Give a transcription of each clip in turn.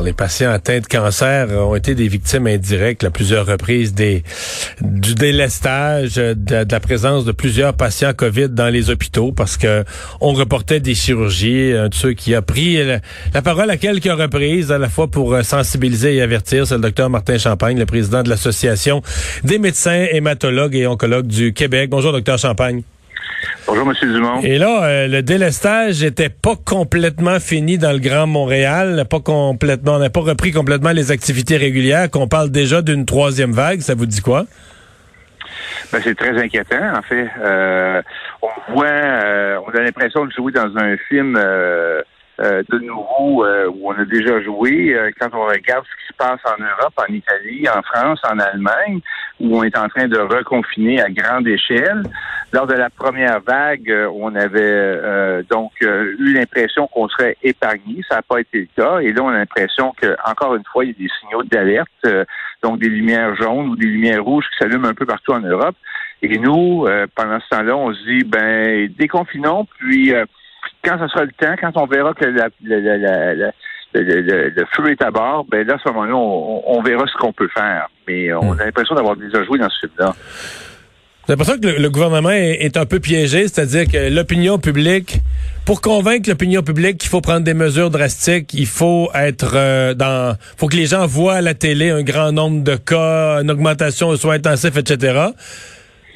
Les patients atteints de cancer ont été des victimes indirectes à plusieurs reprises du délestage, de, la présence de plusieurs patients COVID dans les hôpitaux parce que on reportait des chirurgies. Un de ceux qui a pris la, parole à quelques reprises, à la fois pour euh, sensibiliser et avertir, c'est le docteur Martin Champagne, le président de l'Association des médecins hématologues et oncologues du Québec. Bonjour, docteur Champagne. Bonjour, M. Dumont. Et là, euh, le délestage était pas complètement fini dans le Grand Montréal, pas complètement, on n'a pas repris complètement les activités régulières, qu'on parle déjà d'une troisième vague. Ça vous dit quoi? Ben, c'est très inquiétant, en fait. Euh, on voit, euh, on a l'impression de jouer dans un film de nouveau où on a déjà joué. quand on regarde ce qui se passe en Europe, en Italie, en France, en Allemagne, où on est en train de reconfiner à grande échelle. Lors de la première vague, euh, on avait euh, donc euh, eu l'impression qu'on serait épargné. Ça n'a pas été le cas. Et là, on a l'impression que encore une fois, il y a des signaux d'alerte, donc des lumières jaunes ou des lumières rouges qui s'allument un peu partout en Europe. Et nous, pendant ce temps-là, on se dit, ben, déconfinons, puis quand ce sera le temps, quand on verra que la, le, feu est à bord, ben là, à ce moment-là, on, verra ce qu'on peut faire. Mais on hmm. a l'impression d'avoir déjà joué dans ce film-là. J'ai l'impression que le, gouvernement est, un peu piégé, c'est-à-dire que l'opinion publique, pour convaincre l'opinion publique qu'il faut prendre des mesures drastiques, il faut être euh, dans, faut que les gens voient à la télé un grand nombre de cas, une augmentation de soins intensifs, etc.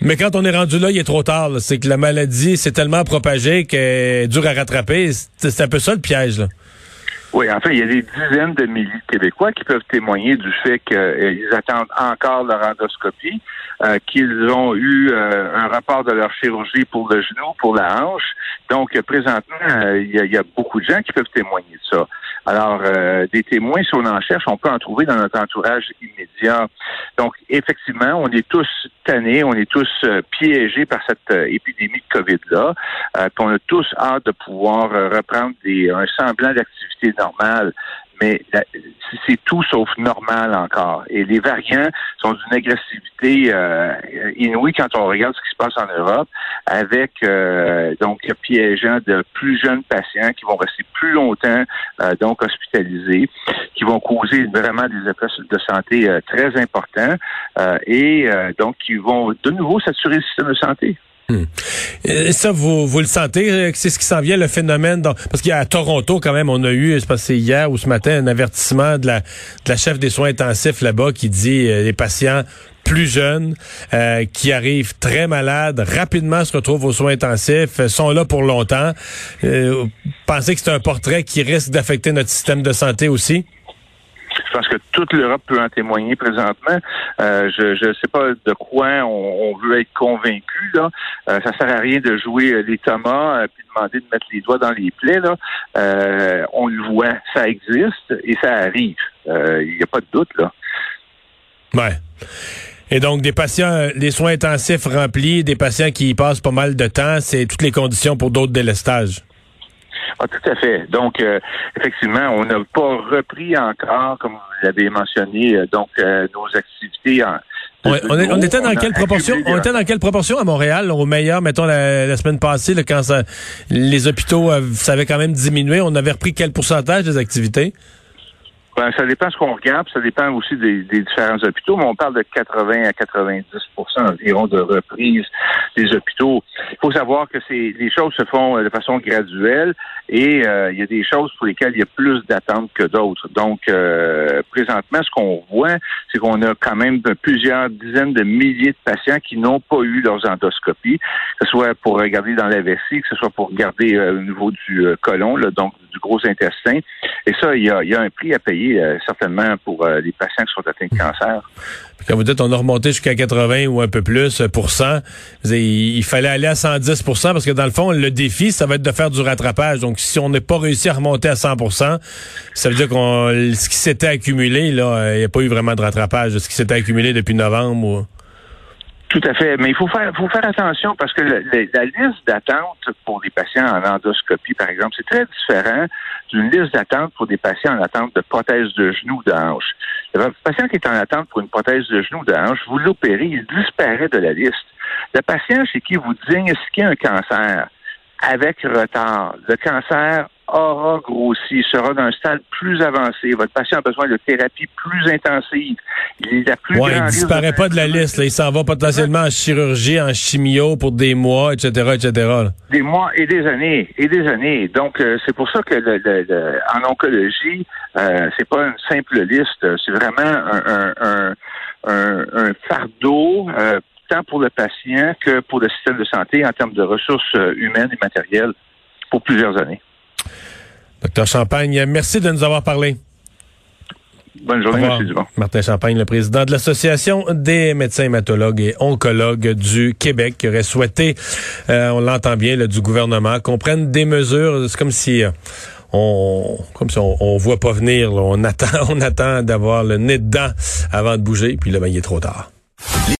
Mais quand on est rendu là, il est trop tard. C'est que la maladie s'est tellement propagée qu'elle est dure à rattraper. C'est un peu ça le piège. Là. Oui, en fait, il y a des dizaines de milliers de Québécois qui peuvent témoigner du fait qu'ils euh, attendent encore leur endoscopie, euh, qu'ils ont eu euh, un rapport de leur chirurgie pour le genou, pour la hanche. Donc, présentement, il y, a beaucoup de gens qui peuvent témoigner de ça. Alors, des témoins, si on en cherche, on peut en trouver dans notre entourage immédiat. Donc, effectivement, on est tous tannés, on est tous piégés par cette épidémie de COVID-là. puis on a tous hâte de pouvoir reprendre des, un semblant d'activité mais c'est tout sauf normal encore. Et les variants sont d'une agressivité euh, inouïe quand on regarde ce qui se passe en Europe, avec euh, donc piégeant de plus jeunes patients qui vont rester plus longtemps euh, donc hospitalisés, qui vont causer vraiment des effets de santé très importants et donc qui vont de nouveau saturer le système de santé. Hmm. ça, vous, vous le sentez, euh, c'est ce qui s'en vient, le phénomène, parce qu'à Toronto, quand même, on a eu, c'est passé hier ou ce matin, un avertissement de la, de la chef des soins intensifs là-bas qui dit euh, les patients plus jeunes euh, qui arrivent très malades, rapidement se retrouvent aux soins intensifs, sont là pour longtemps. pensez que c'est un portrait qui risque d'affecter notre système de santé aussi? Pense que toute l'Europe peut en témoigner présentement. Euh, je ne sais pas de quoi on, veut être convaincu. Là. Euh, ça sert à rien de jouer euh, les Thomas euh, puis demander de mettre les doigts dans les plaies. On le voit, ça existe et ça arrive. Il n'y a pas de doute là. Ouais. Et donc, des patients, des soins intensifs remplis, des patients qui y passent pas mal de temps, c'est toutes les conditions pour d'autres délestages. Ah, tout à fait. Donc, euh, effectivement, on n'a pas repris encore, comme vous l'avez mentionné, euh, donc euh, nos activités en, on, était dans quelle proportion On était dans quelle proportion à Montréal au meilleur mettons la, semaine passée quand les hôpitaux savaient quand même diminué, on avait repris quel pourcentage des activités? Ben, ça dépend ce qu'on regarde, ça dépend aussi des, différents hôpitaux, mais on parle de 80 à 90 environ de reprise des hôpitaux. Il faut savoir que c'est les choses se font de façon graduelle et euh, il y a des choses pour lesquelles il y a plus d'attentes que d'autres. Donc, euh, présentement, ce qu'on voit, c'est qu'on a quand même plusieurs dizaines de milliers de patients qui n'ont pas eu leurs endoscopies, que ce soit pour regarder dans la vessie, que ce soit pour regarder euh, au niveau du colon, là, donc du gros intestin. Et ça, il y a, il y a un prix à payer certainement pour les patients qui sont atteints de cancer. quand vous dites on a remonté jusqu'à 80 ou un peu plus pour cent, il fallait aller à 110% parce que dans le fond, le défi, ça va être de faire du rattrapage. Donc, si on n'est pas réussi à remonter à 100% ça veut dire qu'on ce qui s'était accumulé, là, il n'y a pas eu vraiment de rattrapage. Ce qui s'était accumulé depuis novembre ou... Tout à fait, mais il faut faire, faut faire attention parce que la liste d'attente pour des patients en endoscopie, par exemple, c'est très différent d'une liste d'attente pour des patients en attente de prothèse de genou ou de hanche. Le patient qui est en attente pour une prothèse de genou ou de hanche, vous l'opérez, il disparaît de la liste. Le patient chez qui vous diagnostiquez un cancer avec retard, le cancer aura grossi, sera d'un stade plus avancé. Votre patient a besoin de thérapie plus intensive. Il a plus ouais, il disparaît pas de la liste. Là. Il s'en va potentiellement en chirurgie, en chimio pour des mois, etc., etc. Des mois et des années et des années. Donc euh, c'est pour ça que le, en oncologie, euh, c'est pas une simple liste. C'est vraiment un, un, un, un fardeau. Euh, tant pour le patient que pour le système de santé en termes de ressources euh, humaines et matérielles pour plusieurs années. Docteur Champagne, merci de nous avoir parlé. Bonne journée, M. Dumont. Martin Champagne, le président de l'Association des médecins hématologues et oncologues du Québec, qui aurait souhaité, euh, on l'entend bien, du gouvernement, qu'on prenne des mesures. C'est comme si euh, on, comme si on, voit pas venir. on attend, on attend d'avoir le nez dedans avant de bouger. Puis là, ben, il est trop tard.